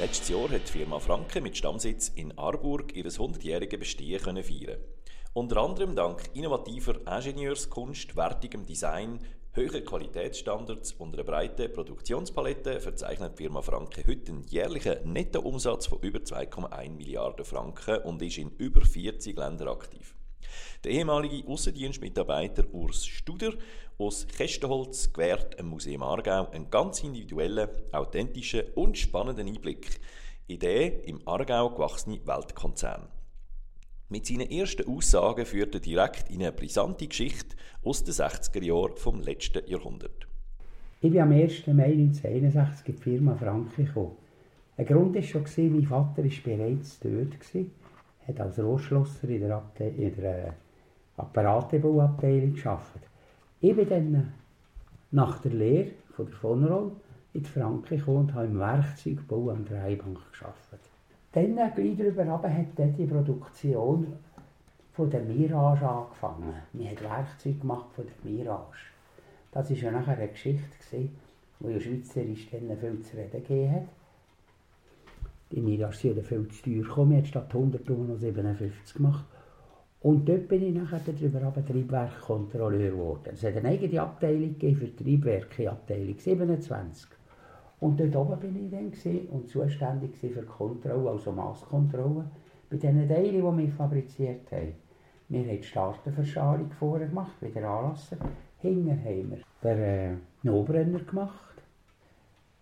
Letztes Jahr hat die Firma Franke mit Stammsitz in Arburg ihr 100-jähriges Bestehen können feiern. Unter anderem dank innovativer Ingenieurskunst, wertigem Design, höheren Qualitätsstandards und einer breiten Produktionspalette verzeichnet die Firma Franke heute einen jährlichen Nettoumsatz von über 2,1 Milliarden Franken und ist in über 40 Ländern aktiv. Der ehemalige Aussendienstmitarbeiter Urs Studer aus Kästenholz gewährt im Museum Aargau einen ganz individuellen, authentischen und spannenden Einblick in den im Aargau gewachsenen Weltkonzern. Mit seinen ersten Aussagen führt er direkt in eine brisante Geschichte aus den 60er Jahren vom letzten Jahrhundert. Ich bin am 1. Mai 1961 in die Firma Franke gekommen. Ein Grund war schon, mein Vater war bereits dort, hat als Rohrschlosser in der, Abte in der Apparatebauabteilung gearbeitet. Ich bin dann nach der Lehre von der von Roll in die Franke gekommen und habe im Werkzeugbau am Dreibank gearbeitet. Dann, gleich darüber hat dann die Produktion von der Mirage angefangen. Wir haben Werkzeuge gemacht von der Mirage. Das war ja nachher eine Geschichte, gewesen, die ja Schweizerisch dann viel zu reden gegeben hat. Die Mirage sind viel zu teuer gekommen. Haben statt 100 noch 57 gemacht. Und dort bin ich nachher darüber aber Triebwerkkontrolleur geworden. Es hat eine eigene Abteilung für Triebwerke, Abteilung 27. Und dort oben bin ich dann und zuständig für Kontrolle, also Masskontrolle, bei den Teilen, die wir fabriziert haben. Wir haben die Starterverschalung vorher gemacht, wieder anlassen. Hinten haben wir den äh, No-Brenner gemacht.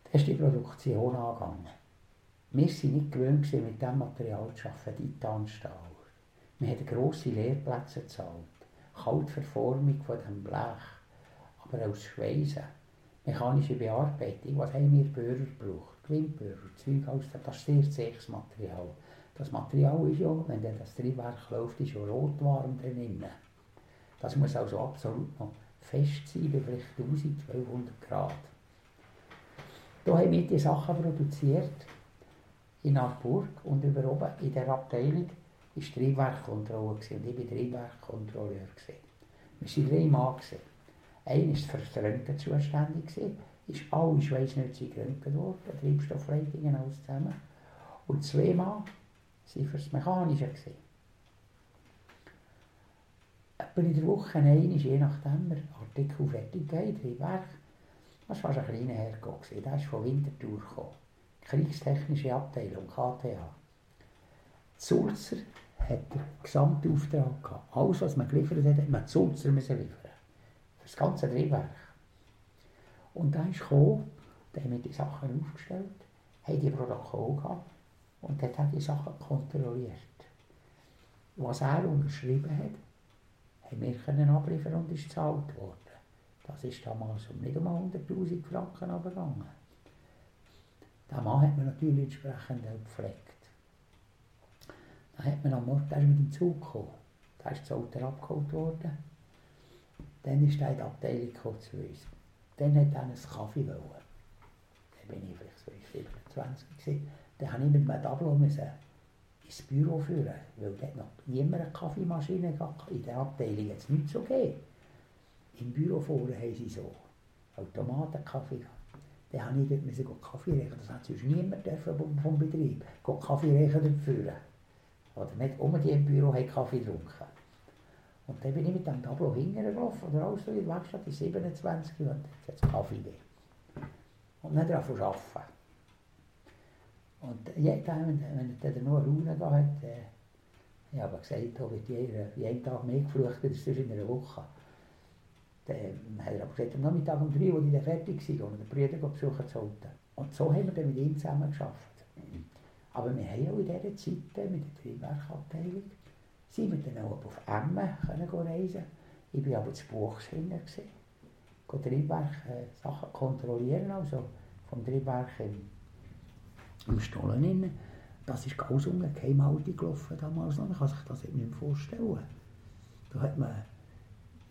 Da ist die Produktion angegangen. Wir waren nicht gewöhnt, mit diesem Material zu arbeiten, Titanstahl. Wir haben grosse Lehrplätze gezahlt. Kaltverformung von dem Blech. Aber aus Schweißen. Mechanische Bearbeitung. Was haben wir Böhrer gebraucht? Gewindböhrer, Zeug aus das ist sehr zähes Material. Das Material ist ja, wenn das Triebwerk läuft, ist ja rotwarm drinnen. Das muss also absolut noch fest sein, bei vielleicht 1200 Grad. Da haben wir die Sachen produziert in Arburg und über oben in der Abteilung war Triebwerkkontrolle und ich war Triebwerkkontrolleur. Wir waren drei Mann. Einer war für das Röntgen zuständig, ist alle Schweißnützig geröntgt worden, Treibstoffleitungen, alles zusammen. Und zwei Mann waren für das Mechanische. Etwa in der Woche einmal, je nachdem wir Artikel fertig haben, Triebwerk, das war ein kleiner Herr, der ist von Winterthur gekommen. Kriegstechnische Abteilung, KTH. Sulzer hat den Gesamtauftrag gehabt. Alles, was man geliefert hat, hat man Sulzer müssen liefern. Das ganze Drehwerk. Und da ist gekommen, der hat die Sachen aufgestellt, hat die Protokoll gehabt und dort hat die Sachen kontrolliert. Was er unterschrieben hat, haben wir können abliefern und ist gezahlt worden. Das ist damals um nicht um 100'000 Franken abgegangen. Den Mann hat man natürlich entsprechend auch gepflegt. Dann hat man am Morgen mit dem Zug gekommen. Da ist das Auto abgeholt worden. Dann ist er in die Abteilung zu uns. Dann hat er einen Kaffee wollen. Dann bin ich vielleicht so 27 gewesen. Dann musste ich mit meinem Tableau ins Büro führen, weil dort noch niemand eine Kaffeemaschine gehabt. In der Abteilung hat es nichts so gegeben. Im Büro vorne haben sie so Automatenkaffee gehabt. Dann musste ich dort Kaffee reichen. Das hat sonst niemand vom Betrieb. Kaffee reichen führen. Oder nicht die im Büro haben Kaffee getrunken. Und dann bin ich mit dem Tableau hingelaufen, oder alles so in der Werkstatt, in 27 und jetzt Kaffee gegeben. Und dann darauf arbeiten. Und jeden Tag, wenn er dann Ruhe da hat, äh, ich habe gesagt, da wird jeder, jeden Tag mehr geflucht als in einer Woche. Dann hat er aber gesagt, am Nachmittag um drei, als ich dann fertig war, und den Brüder besuchen sollte. Und so haben wir dann mit ihm zusammen geschafft. Aber wir haben auch in dieser Zeit mit der Triebwerkabteilung sind wir dann auch auf Emmen reisen Ich war aber zu Buchs hinten. Ich Triebwerk äh, Sachen kontrollieren, also vom Triebwerk im, im Stollen. Das ist ganz ungeheimhaltig gelaufen damals noch. Man kann sich das nicht mehr vorstellen. Da hat man,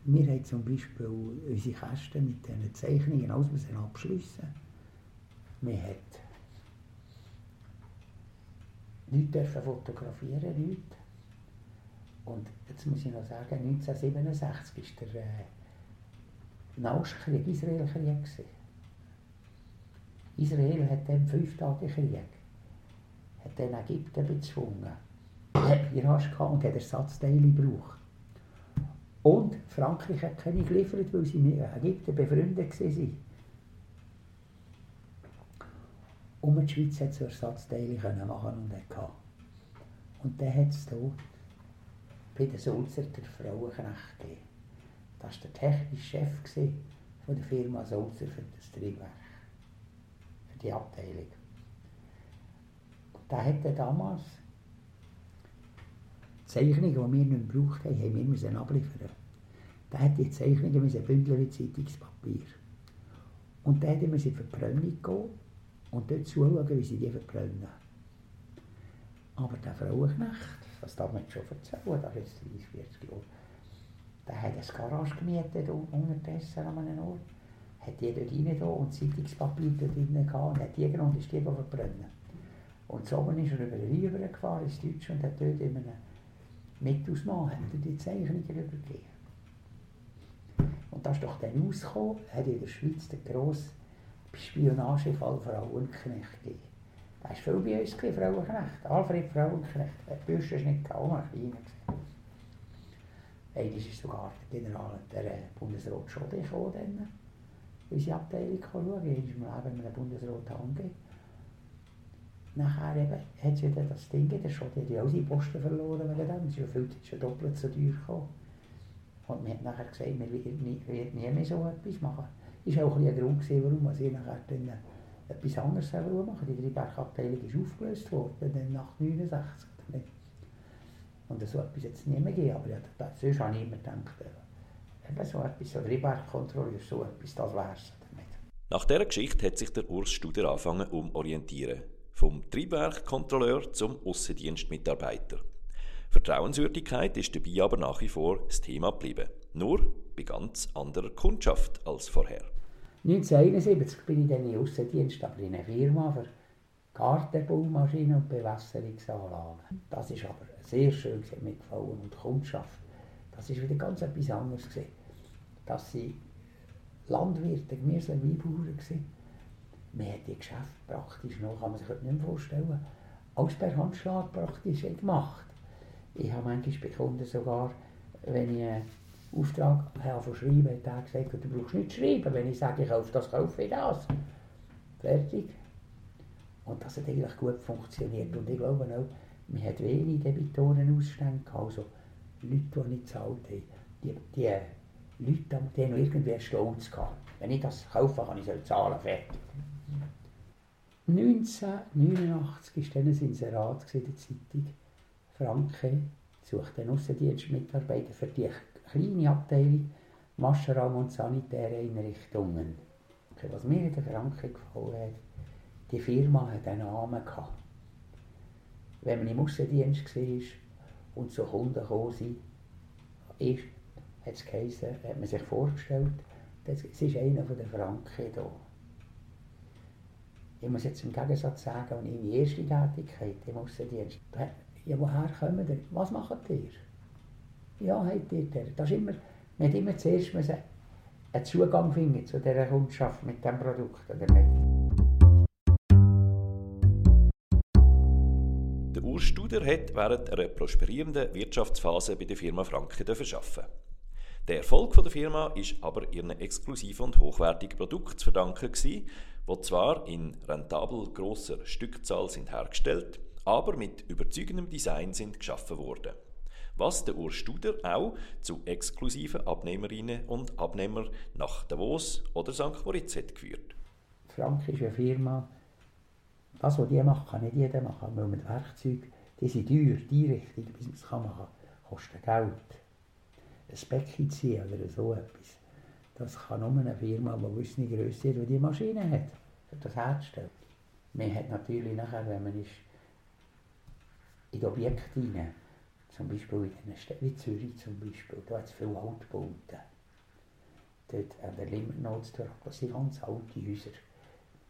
wir haben zum Beispiel unsere Kästen mit diesen Zeichnungen, alles abschliessen. Haben nichts dürfen fotografieren, nichts. Und jetzt muss ich noch sagen, 1967 war der äh, Nahost-Krieg, Israel-Krieg. Israel hat dann fünf Tage Krieg. dann Ägypten bezwungen. hat Mirage gehabt und hat Ersatzteile gebraucht. Und Frankreich hat keine geliefert, weil sie mit Ägypten befreundet waren. Und die Schweiz hat so Ersatzteile können machen und hatte. Und dann hat es hier bei den Sulzer der Frauenknecht gegeben. Das war der technische Chef der Firma Sulzer für das Triebwerk, für die Abteilung. Und der hatte damals Zeichnungen, die wir nicht gebraucht haben, haben wir müssen abliefern. Der hat die Zeichnungen müssen bündeln wie Zeitungspapier. Und dann musste sie für die Verbrennung gehen und dort zuschauen, wie sie die verbrennen. Aber der Frauenknecht, das darf man schon erzählen, das ist jetzt 30, 40 Jahre, der hat eine Garage gemietet unterdessen an einem Ort, hat die dort rein und Zeitungspapier dort drin gehabt und hat die genommen und ist die verbrennen. Und so ist er über den Rhein gefahren ins Deutsche und hat dort in einem Mittausmann hat er die Zeichnungen übergeben. Und das ist doch dann rausgekommen, hat in der Schweiz den grossen Spionagefall Frauenknecht gegeben. Das war viel bei uns, Frauenknecht. Alfred Frauenknecht. Der Bürste ist nicht ein kleiner. Einmal ist sogar der General, der Bundesrat Schode gekommen, dann, unsere Abteilung schauen. Einmal im Leben mit dem Bundesrat angegeben. Nachher hat es wieder das Ding, der Schode hat ja auch seine Posten verloren wegen dem. Es ist ja viel schon doppelt so teuer gekommen. Und man hat nachher gesagt, wir werden nie, nie mehr so etwas machen. Das war auch ein, ein Grund, warum ich nachher dann etwas anderes machen Die Dreiberg-Abteilung ist aufgelöst worden, dann nach 1969. Und so etwas jetzt nicht mehr gegeben. Aber ja, das, sonst habe ich immer gedacht, äh, eben so etwas, so Dreiberg-Kontrolle, so etwas, das wäre damit. Nach dieser Geschichte hat sich der Urs Studer angefangen umorientieren. Vom Triebwerkkontrolleur zum Aussendienstmitarbeiter. Vertrauenswürdigkeit ist dabei aber nach wie vor das Thema geblieben. Nur bei ganz anderer Kundschaft als vorher. 1971 bin ich dann in Aussendienst, aber in einer Firma für Gartenbaumaschinen und Bewässerungsanlagen. Das ist aber sehr schön, hat mir gefallen. Und Kundschaft, das ist wieder ganz etwas anderes. Gewesen. Dass sie Landwirte, Gemüse- Weinbauern waren. Man hat die Geschäfte praktisch noch, kann man sich nicht mehr vorstellen, alles per Handschlag praktisch gemacht. Ich habe manchmal bei Kunden sogar, wenn ich einen Auftrag habe von schreiben, hat er gesagt, du brauchst nicht schreiben, wenn ich sage, ich kaufe das, kaufe ich das. Fertig. Und das hat eigentlich gut funktioniert. Und ich glaube auch, man hat wenig Debitorenausstände gehabt, also Leute, die nicht gezahlt haben. Die, die Leute die haben irgendwie Stolz gehabt. Wenn ich das kaufe, kann ich es zahlen, fertig. 1989 war dann ein Inserat in der Zeitung. Franke sucht einen Aussendienstmitarbeiter für die kleine Abteilung Maschenraum und sanitäre Einrichtungen. Okay, was mir in der Franke gefallen hat, die Firma hat einen Namen gehabt. Wenn man im Aussendienst war und zu Kunden gekommen ist, hat es geheißen, hat man sich vorgestellt, das, ist einer von den Franken hier. Ich muss jetzt im Gegensatz sagen, und meine erste Tätigkeit im Aussendienst, ja, woher kommen ihr? Was macht ihr? Ja, habt ihr der? Das ist immer, hat immer zuerst einen Zugang finden zu dieser Kundschaft mit diesem Produkt, oder nicht? Der Urs Studer hat während einer prosperierenden Wirtschaftsphase bei der Firma Franke arbeiten. Der Erfolg der Firma ist aber ihren exklusiven und hochwertigen Produkten zu verdanken die zwar in rentabel grosser Stückzahl sind hergestellt, aber mit überzeugendem Design sind geschaffen worden. Was der Urs Studer auch zu exklusiven Abnehmerinnen und Abnehmern nach Davos oder St. Moritz hat geführt. Frank ist eine Firma, das, was die machen, kann nicht jeder machen. Weil mit Werkzeug, die sind teuer, die Richtung, bis man es machen kann, kostet Geld. Ein Becken ziehen oder so etwas, das kann nur eine Firma, die gewisse Größe hat, die die Maschine hat, für das herzustellen. Man hat natürlich nachher, wenn man ist, in die Objekte hinein. Zum Beispiel in den Städten wie Zürich zum Beispiel, da hat es viele Altbauten. Dort an der Limmernotsdorf, das sind ganz alte Häuser.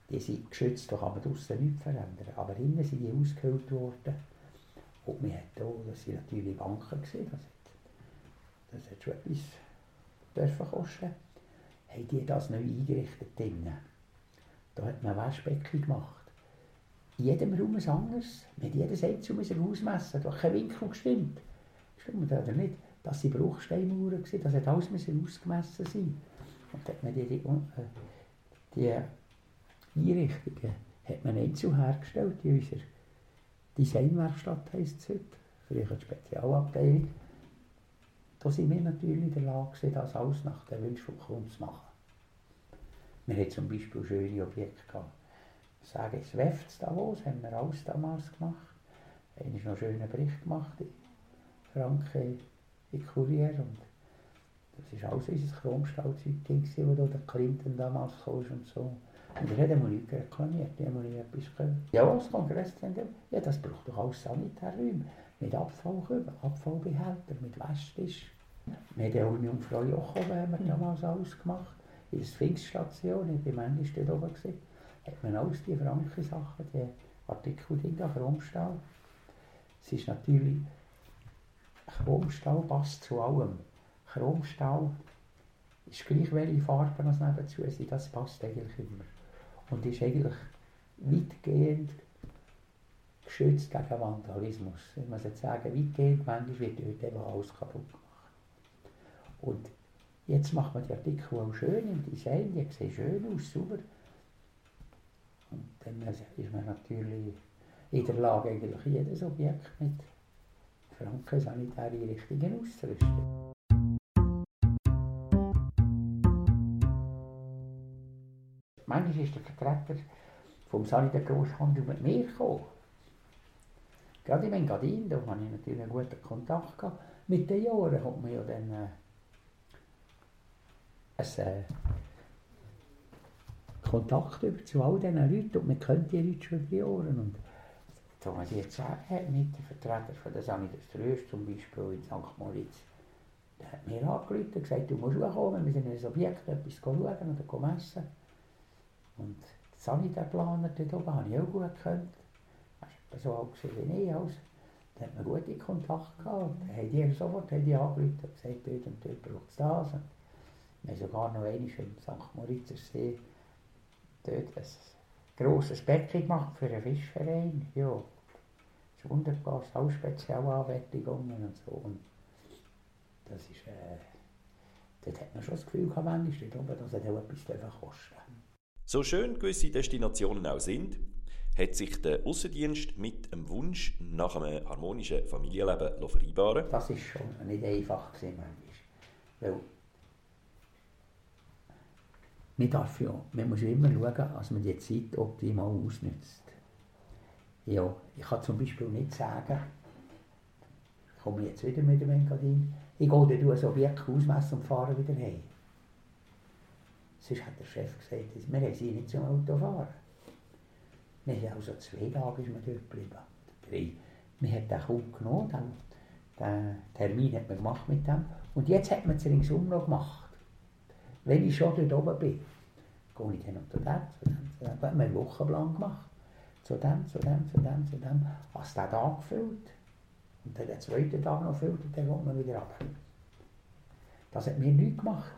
Die sind geschützt, da kann man draussen nichts verändern. Aber innen sind die ausgehöhlt worden. Und man hat hier, das waren natürlich Banken, gewesen, das, hat, das hat schon etwas dürfen kosten. Haben die das neu eingerichtet drinnen. Da hat man Waschbecken gemacht. In jedem Raum ein anderes. Mit jedem Setz müssen ausmessen. Da hat kein Winkel gestimmt. Stimmt oder nicht? Das waren Bruchsteinmauern, das hat alles ausgemessen sein. Und hat man die, die, die Einrichtungen hat man einzeln hergestellt in unserer Designwerkstatt heisst es heute, früher eine Spezialabteilung. Da sind wir natürlich in der Lage, das alles nach den Wünschen von Kunden zu machen. Wir hatten zum Beispiel schöne Objekte gehabt. Ich sage, das WEFT Davos haben wir alles damals gemacht. Einer noch einen schönen Bericht gemacht in Franken, in Kurier. Und das war alles unser Chromstahlzeug, das der Clinton damals kam und so. Und er hat einmal nichts reklamiert, die haben nie etwas können. Ja, das Kongresszentrum, ja, das braucht doch alles Sanitärräume. Mit Abfallkübel, Abfallbehälter, mit Waschtisch. Wir haben auch Jungfrau Jochum haben wir damals alles gemacht. In der Sphinxstation, ich war manchmal dort oben. Gewesen. Hat man alles die Franken-Sachen, die Artikel drin, Chromstahl. Es ist natürlich, Chromstahl passt zu allem. Chromstahl ist gleich welche Farben als nebenzu sind, das passt eigentlich immer und ist eigentlich weitgehend geschützt gegen Vandalismus. Ich muss jetzt sagen, weitgehend, manchmal wird dort eben alles kaputt gemacht. Und jetzt macht man die Artikel auch schön im Design, die sehen schön aus, sauber. Dann ist man natürlich in der Lage, eigentlich jedes Objekt mit Franken Sanitäreinrichtungen auszurüsten. Manchmal ist der Vertreter vom Sanitär Grosshandel mit mir gekommen. Gerade in Engadin, da hatte ich natürlich einen guten Kontakt. Gehabt. Mit den Jahren hat man ja dann äh, einen äh, Kontakt über zu all diesen Leuten und man kennt die Leute schon über die Jahre. Und jetzt sagen, mit dem Vertreter von der Sanität zum Beispiel in St. Moritz, der hat mir angerufen und gesagt, du musst kommen, wir sind in ein Objekt etwas schauen oder messen. Und die Sanitärplaner dort oben habe ich auch gut gekannt. Das war so alt wie ich. Also. Da hat man gute Kontakt gehabt. Da haben die sofort haben angerufen und gesagt, dort und dort braucht es das. Und wir haben sogar noch einmal in St. Moritzer See dort ein grosses Becken gemacht für einen Fischverein. Ja, das ist wunderbar, auch Spezialanfertigungen und so. Und das ist, äh, dort hat man schon das Gefühl gehabt, manchmal, dort oben, dass es auch etwas kosten so schön gewisse Destinationen auch sind, hat sich der Außendienst mit dem Wunsch nach einem harmonischen Familienleben vereinbaren Das ist schon nicht einfach gewesen, weil man, darf ja, man muss immer schauen, dass man die Zeit optimal ausnutzt. Ja, ich kann zum Beispiel nicht sagen, ich komme jetzt wieder mit dem Engadin, ich gehe dann ein Objekt ausmessen und fahre wieder heim. Sonst hat der Chef gesagt, wir haben sie nicht zum Auto fahren. Wir haben also zwei Tage ist man dort geblieben. Drei. Wir haben den kaum genommen, den, den Termin hat man gemacht mit dem. Und jetzt hat man es ringsum noch gemacht. Wenn ich schon dort oben bin, gehe ich dann zu dem, zu dem, zu dem. Wir haben einen Wochenplan gemacht. Zu dem, zu dem, zu dem, zu dem. Als der Tag gefüllt. Und dann den zweiten Tag noch füllt, und dann kommt man wieder ab. Das hat mir nichts gemacht.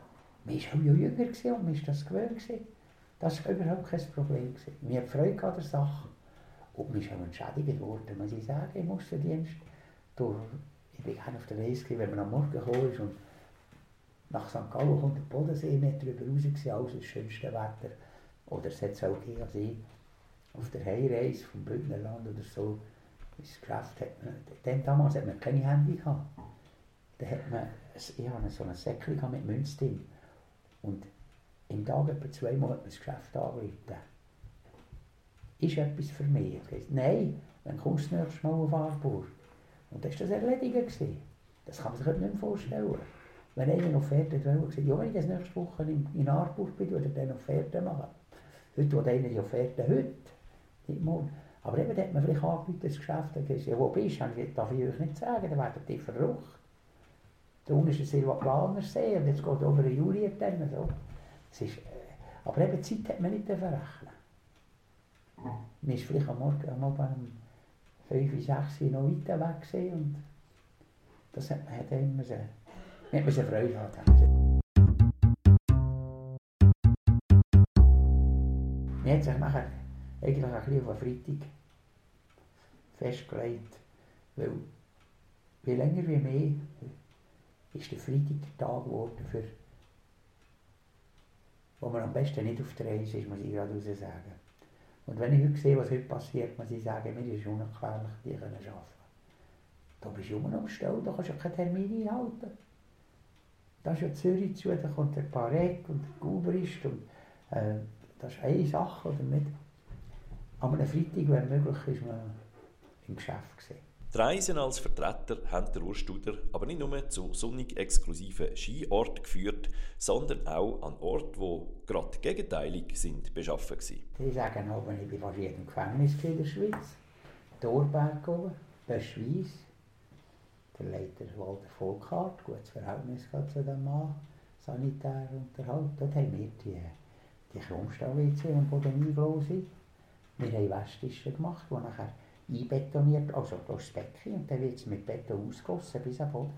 Man war auch jünger und man war das gewöhnt. Das war überhaupt kein Problem. Wir hatten Freude an der Sache. Und ist auch entschädigt worden, muss ich sagen, im Aussendienst. Ich bin gerne auf der Reise, wenn man am Morgen gekommen ist und nach St. Gallen kommt der Bodensee nicht drüber raus, alles das schönste Wetter. Oder es hat es auch gegeben, als auf der Heimreise vom Bündnerland oder so ins Geschäft hat man, damals hat man keine Handy gehabt. Da hat man, ich hatte so ein Säckchen mit Münz drin. Und im Tag etwa zweimal hat man das Geschäft angerufen. Ist etwas für mich? Ich Nein, dann kommst du nächstes Mal auf Arburg. Und dann war das erledigt. Gewesen. Das kann man sich heute nicht mehr vorstellen. Wenn einer noch Offerte hat, gesagt, ja, wenn ich das nächste Woche in, in Arburg bin, würde er dann Offerte machen. Heute will einer die Offerte heute, nicht morgen. Aber eben, da hat man vielleicht angerufen, das Geschäft, und gesagt, ja, wo bist du? darf ich euch nicht sagen, dann werdet ihr verrückt. Da unten ist der Silvaplaner See und jetzt geht über den Juli dann so. Es ist, äh, aber eben Zeit hat man nicht verrechnen. Man ist vielleicht am Morgen, am Abend um 5, 6 Uhr noch weiter weg und das hat man hat immer so, man hat Freude gehabt. Man hat sich nachher eigentlich ein bisschen auf Freitag festgelegt, weil wie länger wie mehr ist der Freitag der Tag geworden, für, wo man am besten nicht auf der Reise ist, muss ich gerade raus sagen. Und wenn ich heute sehe, was heute passiert, muss ich sagen, mir ist es unerklärlich, die können arbeiten. Da bist du immer noch am Stall, da kannst du keinen Termin einhalten. Da ist ja Zürich zu, da kommt der Parek und der Gubrist und äh, das ist eine Sache, oder nicht? Am Freitag, wenn möglich, ist man im Geschäft gesehen. Die Reisen als Vertreter haben der Urstuder aber nicht nur zu sonnig exklusiven Skiorten geführt, sondern auch an Orten, die gerade gegenteilig sind beschaffen waren. Die sagen aber, ich war fast jedem Gefängnis in der Schweiz. Dorberg oben, das Schweiz. Der Leiter Walter Volkart, gutes Verhältnis zu dem Mann, sanitär Unterhalt. Dort haben wir die, die Chromstahl-WC am Boden eingelassen. Wir haben Westischen gemacht, die nachher einbetoniert, also durchs Becken und dann wird es mit Beton ausgossen bis am Boden.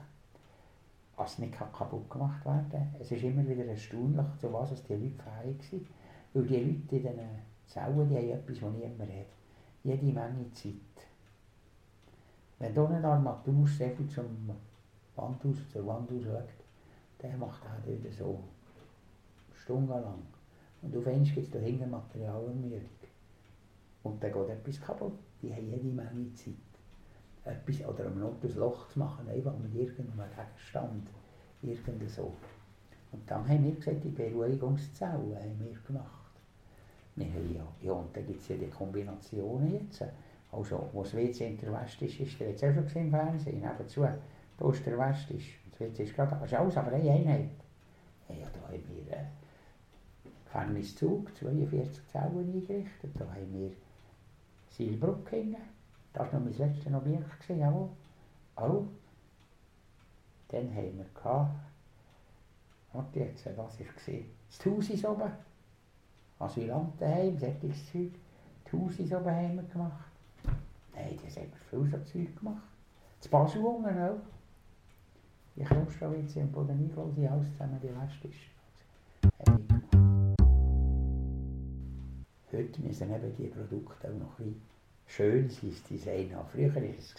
Was nicht kaputt gemacht werden Es ist immer wieder erstaunlich, zu was die Leute fähig sind. Weil die Leute in diesen Zellen, die haben etwas, was niemand hat. Jede Menge Zeit. Wenn hier eine Armatur sehr viel zum Wand aus, zur Wand aus schaut, der macht auch dort so stundenlang. Und auf einmal gibt es da hinten Materialermüdung. Und dann geht etwas kaputt die haben jede Menge Zeit. Etwas, oder um Not ein Loch zu machen, einfach mit irgendeinem Gegenstand. Irgend so. Und dann haben wir gesagt, die Beruhigungszellen haben wir gemacht. Wir haben ja, ja und dann gibt es ja die Kombinationen jetzt. Also, wo das WC in der West ist, ist der jetzt auch schon im Fernsehen, nebenzu. Da ist der West, ist, das WC ist gerade, das ist alles aber eine Einheit. Ja, da haben wir äh, Gefängniszug, 42 Zellen eingerichtet, da haben wir Silbruck hängen. Das war noch mein letztes Objekt, jawohl. Oh. Dann haben wir warte jetzt, was war es? Das Haus ist oben. Asylantenheim, solches Zeug. Das Haus ist oben haben wir gemacht. Nein, das wir viel so Zeug gemacht. Das Basel auch. Die Klostrawitze und Bodenigol, die alles zusammen die Weststraße. Heute müssen eben die Produkte auch noch ein schön sein Design haben. Früher war es,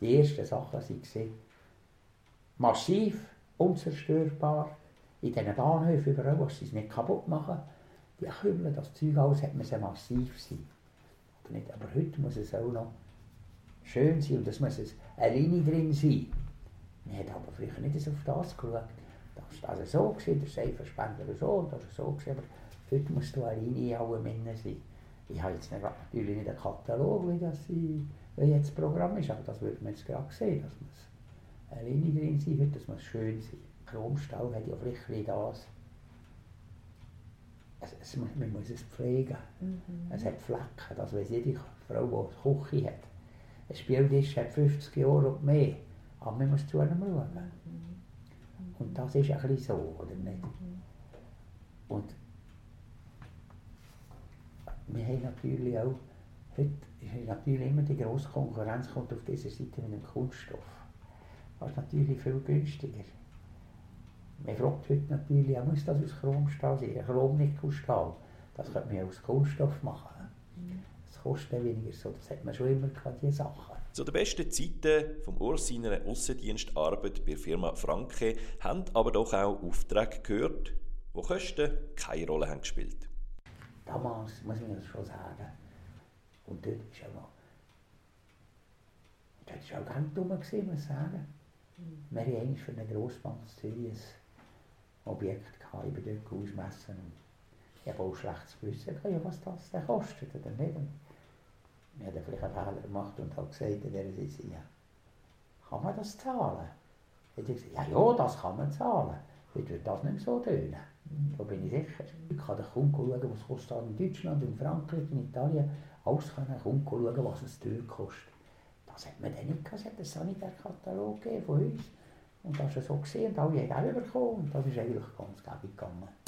die ersten Sachen waren massiv, unzerstörbar. In diesen Bahnhöfen überall, wo sie es nicht kaputt machen. Die Kümmel, das Zeug alles, hat man massiv sein. Aber heute muss es auch noch schön sein und es muss eine Linie drin sein. Man hat aber früher nicht auf das geschaut. Das war also so, gewesen, der Seifenspender so das war so. Gewesen, aber Heute muss da eine Linie in allen Männern sein. Ich habe jetzt natürlich nicht einen Katalog, wie, das wie jetzt das Programm ist, aber das würde man jetzt gerade sehen, dass muss eine Linie drin sein wird, das muss schön sein. Chromstall hat ja vielleicht das. Es, es, man muss es pflegen. Mhm. Es hat Flecken, das weiß jede Frau, die eine Küche hat. Ein Spieltisch hat 50 Jahre und mehr, aber man muss zu einem schauen. Mhm. Und das ist ein bisschen so, oder nicht? Mhm. Und wir haben natürlich auch, heute ist natürlich immer die grosse Konkurrenz kommt auf dieser Seite mit dem Kunststoff. Das ist natürlich viel günstiger. Man fragt heute natürlich, muss das aus Chromstahl sein? Chromnickelstahl. Das könnte man aus Kunststoff machen. Das kostet weniger so, das hat man schon immer gehabt, diese Sachen. Zu den besten Zeiten vom Urs seiner Aussendienstarbeit bei der Firma Franke haben aber doch auch Aufträge gehört, wo Kosten keine Rolle haben gespielt damals, muss man das schon sagen. Und dort ist auch, dort war auch ganz dumm, muss ich sagen. Mhm. Wir hatten eigentlich für eine Grossbank ein Objekt gehabt, über dort ausmessen. Ich habe auch schlechtes Gewissen ja, was das denn kostet oder nicht. Fehler gemacht und habe gesagt dieser Sitze, ja, kann man das zahlen? Ich gesagt, ja, ja, das kann man zahlen. Heute wird das nicht mehr so tönen. Da bin ich sicher. Ich kann den Kunden schauen, was kostet in Deutschland, in Frankreich, in Italien. Alles kann Kunden schauen, was es dort kostet. Das hat man dann nicht gehabt. Es hat einen Sanitärkatalog von uns. Und das ist so gesehen und alle haben auch bekommen. Und das ist eigentlich ganz gäbig gegangen.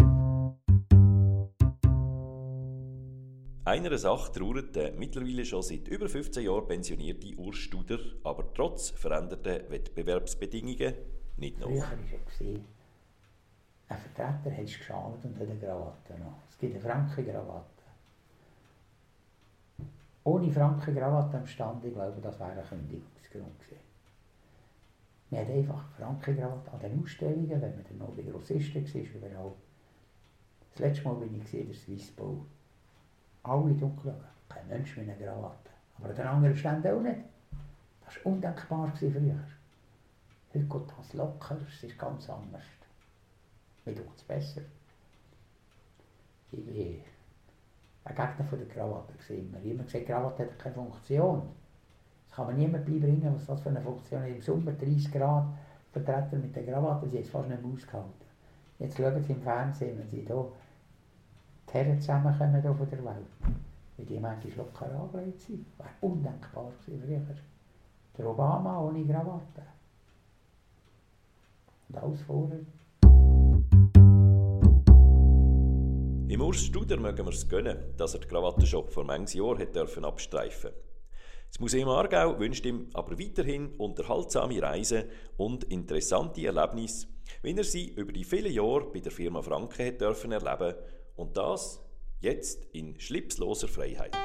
Einer Sache trauert der mittlerweile schon seit über 15 Jahren pensionierte Urstuder, aber trotz veränderter Wettbewerbsbedingungen nicht noch. Früher war es ein Vertreter hat geschalt und hat eine Krawatte noch. Es gibt eine Frankenkrawatte. ohne Frankenkrawatte am Stand, ich glaube, das wäre ein Kündigungsgrund gewesen. Man hat einfach Frankenkrawatte an den Ausstellungen, wenn man dann noch bei Grossisten war. Das letzte Mal bin ich in der Swissbau. Alle dunkel, kein Mensch mit einer Krawatte. Aber an den anderen Ständen auch nicht. Das war undenkbar früher. Heute geht das locker, es ist ganz anders. Mir tut es besser. Ich bin ein Gegner von der Krawatte. Habe immer gesagt, Krawatte hat keine Funktion. Das kann man niemand beibringen, was das für eine Funktion hat. Im Sommer 30 Grad, Vertreter mit der Krawatte, sie haben es fast nicht mehr ausgehalten. Jetzt schauen Sie im Fernsehen, wenn Sie hier die Herren zusammenkommen hier von der Welt, wie die manchmal locker angelegt sind. Wäre undenkbar gewesen früher. Der Obama ohne Krawatte. Und alles vorher. Im Urs Studer mögen wir es gönnen, dass er den Krawattenshop vor manches Jahr hat dürfen abstreifen Das Museum Aargau wünscht ihm aber weiterhin unterhaltsame Reisen und interessante Erlebnisse, wenn er sie über die vielen Jahre bei der Firma Franke hat dürfen erleben und das jetzt in schlipsloser Freiheit.